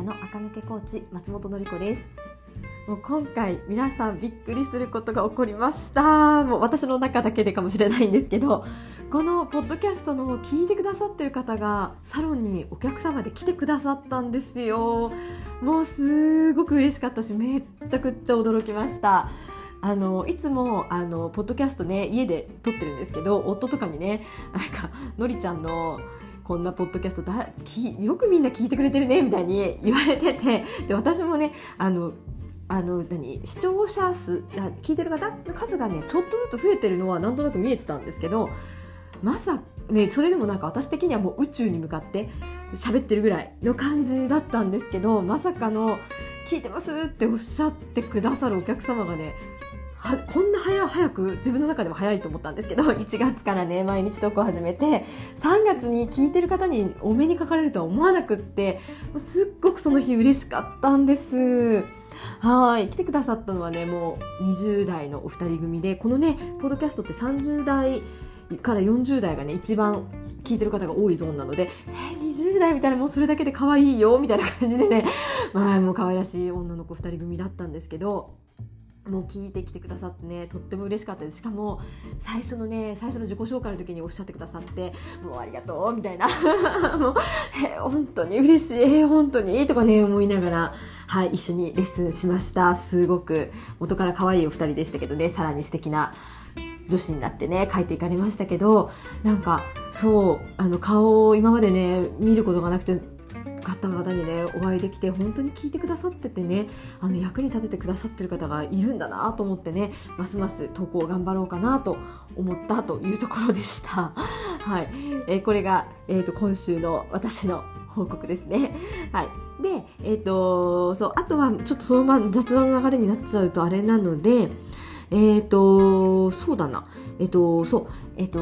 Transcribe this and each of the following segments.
からの赤抜けコーチ松本の子です。もう今回皆さんびっくりすることが起こりました。もう私の中だけでかもしれないんですけどこのポッドキャストの聞いてくださってる方がサロンにお客様で来てくださったんですよ。もうすごく嬉しかったしめっちゃくちゃ驚きました。あのいつもあのポッドキャストね家で撮ってるんですけど夫とかにねなんかのりちゃんのこんなポッドキャストだきよくみんな聞いてくれてるねみたいに言われててで私もねあのあの何視聴者数聞いてる方の数がねちょっとずつ増えてるのはなんとなく見えてたんですけどまさねそれでもなんか私的にはもう宇宙に向かって喋ってるぐらいの感じだったんですけどまさかの「聞いてます」っておっしゃってくださるお客様がねはこんな早早く自分の中でも早いと思ったんですけど 1月からね毎日投稿を始めて3月に聞いてる方にお目にかかれるとは思わなくってすっごくその日嬉しかったんです。はい来てくださったのはねもう20代のお二人組でこのねポッドキャストって30代から40代がね一番聞いてる方が多いゾーンなので、えー、20代みたいなもうそれだけで可愛いよみたいな感じでね、まあもう可愛らしい女の子2人組だったんですけど、もう聞いてきてくださってねとっても嬉しかったです。しかも最初のね最初の自己紹介の時におっしゃってくださってもうありがとうみたいな。もう、えー、本当に嬉しい、えー、本当にとかね思いながらはい一緒にレッスンしました。すごく元から可愛いお二人でしたけどねさらに素敵な女子になってね帰っていかれましたけどなんかそうあの顔を今までね見ることがなくて方にねお会いできて本当に聞いてくださっててねあの役に立ててくださってる方がいるんだなと思ってねますます投稿頑張ろうかなと思ったというところでした。はいえー、これが、えーと、今週の私の報告ですね。はい。で、えっ、ー、と、そう、あとはちょっとそのまま雑談の流れになっちゃうとあれなので、えっ、ー、と、そうだな。えっ、ー、と、そう、えっ、と、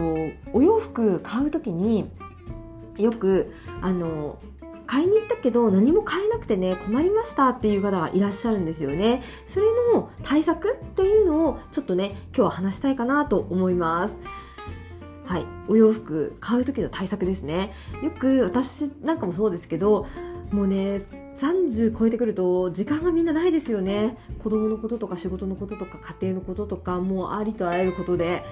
お洋服買うときに、よく、あの、買いに行ったけど何も買えなくてね困りましたっていう方がいらっしゃるんですよね。それの対策っていうのをちょっとね今日は話したいかなと思います。はい。お洋服買う時の対策ですね。よく私なんかもそうですけどもうね30超えてくると時間がみんなないですよね。子供のこととか仕事のこととか家庭のこととかもうありとあらゆることで。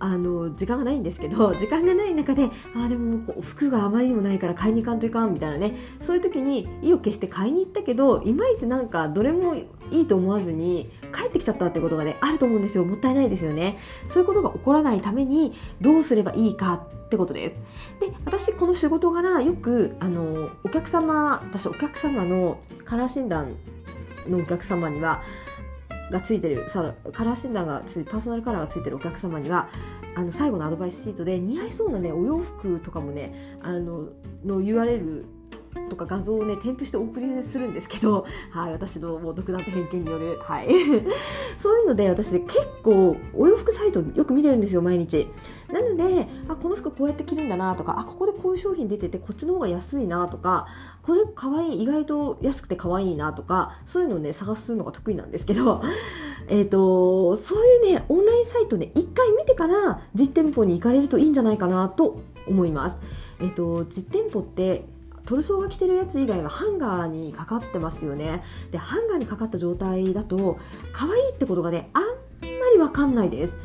あの時間がないんですけど 時間がない中でああでもこう服があまりにもないから買いに行かんといかんみたいなねそういう時に意を決して買いに行ったけどいまいちなんかどれもいいと思わずに帰ってきちゃったってことがねあると思うんですよ。もったいないですよね。そういうことが起こらないためにどうすればいいかってことです。で私この仕事柄よくあのお客様私お客様のカラー診断のお客様にはがついてるそのカラー診断がついパーソナルカラーがついてるお客様にはあの最後のアドバイスシートで似合いそうなねお洋服とかもねあのの URL とか画像をね添付してお送りするんですけど、はい、私のもう独断と偏見による、はい、そういうので私、結構お洋服サイトよく見てるんですよ毎日なのであこの服こうやって着るんだなとかあここでこういう商品出ててこっちの方が安いなとかこれかわい意外と安くて可愛いなとかそういうのをね探すのが得意なんですけど えっとそういうねオンラインサイトね一回見てから実店舗に行かれるといいんじゃないかなと思います。えっと実店舗ってトルソーが着てるやつ以外はハンガーにかかってますよね。でハンガーにかかった状態だと可愛いってことがねあんまりわかんないです。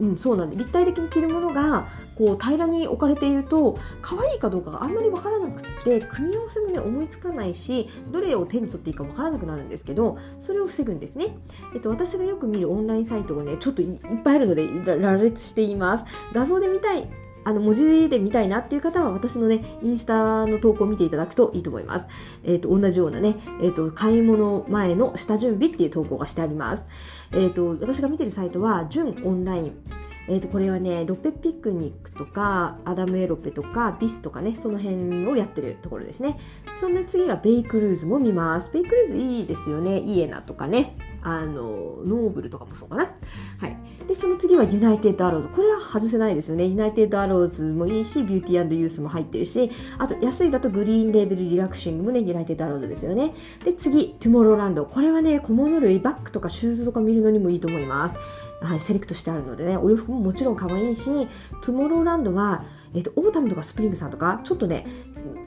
うん、そうなんで立体的に着るものがこう平らに置かれていると可愛いかどうかがあんまり分からなくって組み合わせもね思いつかないしどれを手に取っていいか分からなくなるんですけどそれを防ぐんですね、えっと、私がよく見るオンラインサイトをねちょっといっぱいあるので羅列しています。画像で見たいあの、文字で見たいなっていう方は、私のね、インスタの投稿を見ていただくといいと思います。えっ、ー、と、同じようなね、えっ、ー、と、買い物前の下準備っていう投稿がしてあります。えっ、ー、と、私が見てるサイトは、 JUNオンライン。えー、とこれはねロッペピクニックとかアダム・エロペとか ViS とかねその辺をやってるところですねその次がベイクルーズも見ますベイクルーズいいですよねイエナとかねあのノーブルとかもそうかな。はい。で、その次はユナイテッドアローズ。これは外せないですよね。ユナイテッドアローズもいいし、ビューティーユースも入ってるし、あと安いだとグリーンレーベルリラクシングもね、ユナイテッドアローズですよね。で、次、トゥモローランド。これはね、小物類、バッグとかシューズとか見るのにもいいと思います。はい、セレクトしてあるのでね、お洋服ももちろん可愛いし、トゥモローランドは、えっ、ー、と、オータムとかスプリングさんとか、ちょっとね、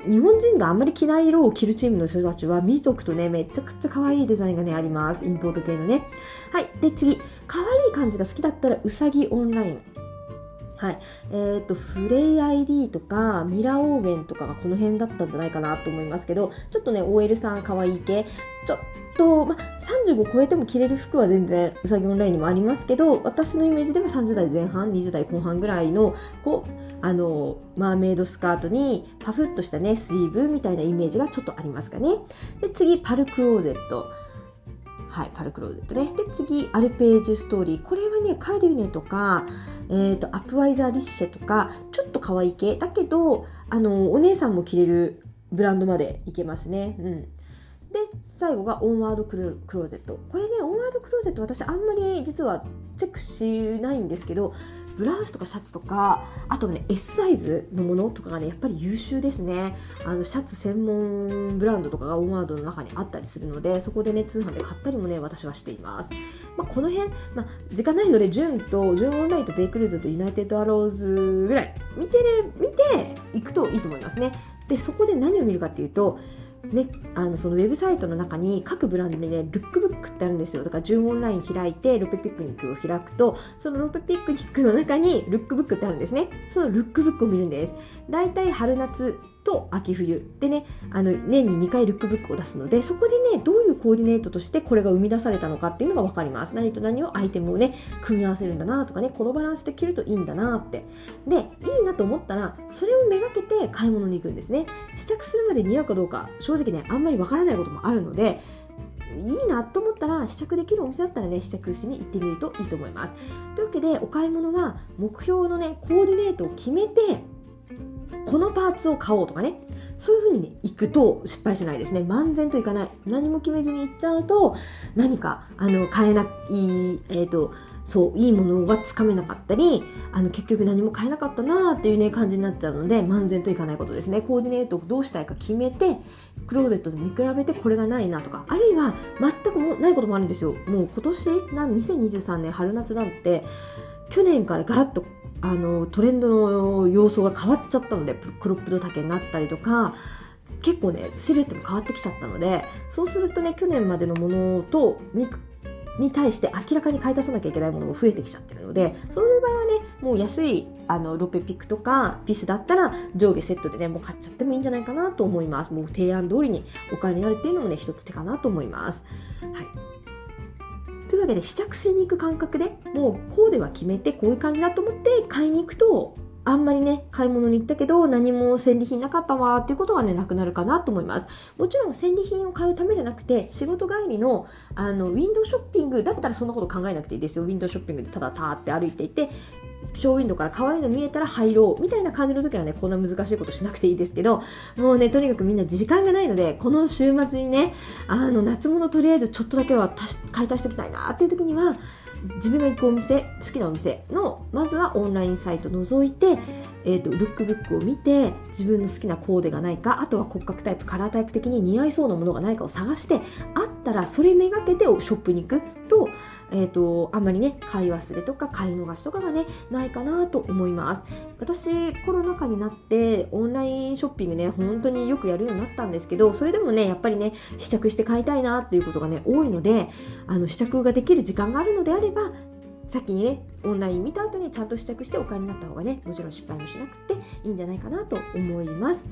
日本人があんまり着ない色を着るチームの人たちは見とくとね、めちゃくちゃ可愛いデザインがね、あります。インポート系のね。はい。で、次。可愛い感じが好きだったら、うさぎオンライン。はい。えっ、ー、と、フレイ ID とか、ミラーオーベンとかがこの辺だったんじゃないかなと思いますけど、ちょっとね、OL さん可愛い系、ちょっと、ま35超えても着れる服は全然、うさぎオンラインにもありますけど、私のイメージでは30代前半、20代後半ぐらいの、こう、あの、マーメイドスカートに、パフッとしたね、スリーブみたいなイメージがちょっとありますかね。で、次、パルクローゼット。はい、パルクローゼットね。で、次、アルページュストーリー。これはね、カデュネとか、えっ、ー、と、アプワイザーリッシェとか、ちょっと可愛い系。だけど、あの、お姉さんも着れるブランドまでいけますね。うん。で、最後がオンワードクローゼット。これね、オンワードクローゼット私あんまり実はチェックしないんですけど、ブラウスとかシャツとかあとはね S サイズのものとかがねやっぱり優秀ですね。あのシャツ専門ブランドとかがオンワードの中にあったりするのでそこでね通販で買ったりもね私はしています、まあ、この辺、まあ、時間ないので純と純オンラインとベイクルーズとユナイテッドアローズぐらい見てね見ていくといいと思いますね。でそこで何を見るかっていうとね、あのそのウェブサイトの中に各ブランドにねルックブックってあるんですよ。だから純オンライン開いてロペピクニックを開くとそのロペピクニックの中にルックブックってあるんですね。そのルックブックを見るんです。だいたい春夏と秋冬。でねあの年に2回ルックブックを出すのでそこでねどういうコーディネートとしてこれが生み出されたのかっていうのが分かります。何と何をアイテムをね組み合わせるんだなとかねこのバランスで着るといいんだなって。でいいなと思ったらそれをめがけて買い物に行くんですね。試着するまで似合うかどうか正直ねあんまり分からないこともあるのでいいなと思ったら試着できるお店だったらね試着しに行ってみるといいと思います。というわけでお買い物は目標のねコーディネートを決めてこのパーツを買おうとかねそういうふうにね、行くと失敗しないですね。漫然といかない。何も決めずに行っちゃうと、何か、あの、買えない、えっ、ー、と、そう、いいものがつかめなかったり、あの、結局何も買えなかったなーっていうね、感じになっちゃうので、漫然といかないことですね。コーディネートをどうしたいか決めて、クローゼットで見比べてこれがないなとか、あるいは全くもないこともあるんですよ。もう今年、な2023年春夏なんて、去年からガラッとあのトレンドの様相が変わっちゃったのでクロップド丈になったりとか結構ねシルエットも変わってきちゃったのでそうするとね去年までのものとにに対して明らかに買い足さなきゃいけないものが増えてきちゃってるのでそういう場合はねもう安いあのロペピックとかピスだったら上下セットでねもう買っちゃってもいいんじゃないかなと思います。もう提案通りにお買いになるっていうのもね一つ手かなと思います。はい。いうわけで試着しに行く感覚でもうこうでは決めてこういう感じだと思って買いに行くとあんまりね、買い物に行ったけど何も戦利品なかったわっていうことはね、なくなるかなと思います。もちろん戦利品を買うためじゃなくて、仕事帰りのあのウィンドウショッピングだったらそんなこと考えなくていいですよ。ウィンドウショッピングでただたーって歩いていて、ショーウィンドウから可愛いの見えたら入ろうみたいな感じの時はねこんな難しいことしなくていいですけどもうねとにかくみんな時間がないのでこの週末にねあの夏物とりあえずちょっとだけは買い足しておきたいなっていう時には自分が行くお店好きなお店のまずはオンラインサイト覗いて、えーと、ルックブックを見て自分の好きなコーデがないかあとは骨格タイプカラータイプ的に似合いそうなものがないかを探してあったらそれめがけてショップに行くとえーと、あんまりね買い忘れとか買い逃しとかがねないかなと思います私コロナ禍になってオンラインショッピングね本当によくやるようになったんですけどそれでもねやっぱりね試着して買いたいなっていうことがね多いのであの試着ができる時間があるのであれば先にねオンライン見た後にちゃんと試着してお買いになった方がねもちろん失敗もしなくていいんじゃないかなと思います。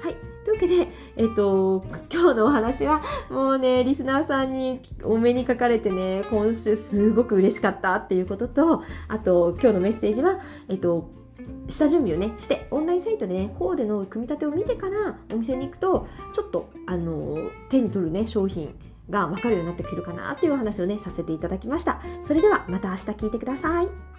はい。というわけで、えっと、今日のお話は、もうね、リスナーさんにお目にかかれてね、今週すごく嬉しかったっていうことと、あと、今日のメッセージは、えっと、下準備をね、して、オンラインサイトでね、コーデの組み立てを見てからお店に行くと、ちょっと、あの、手に取るね、商品が分かるようになってくるかなっていうお話をね、させていただきました。それでは、また明日聞いてください。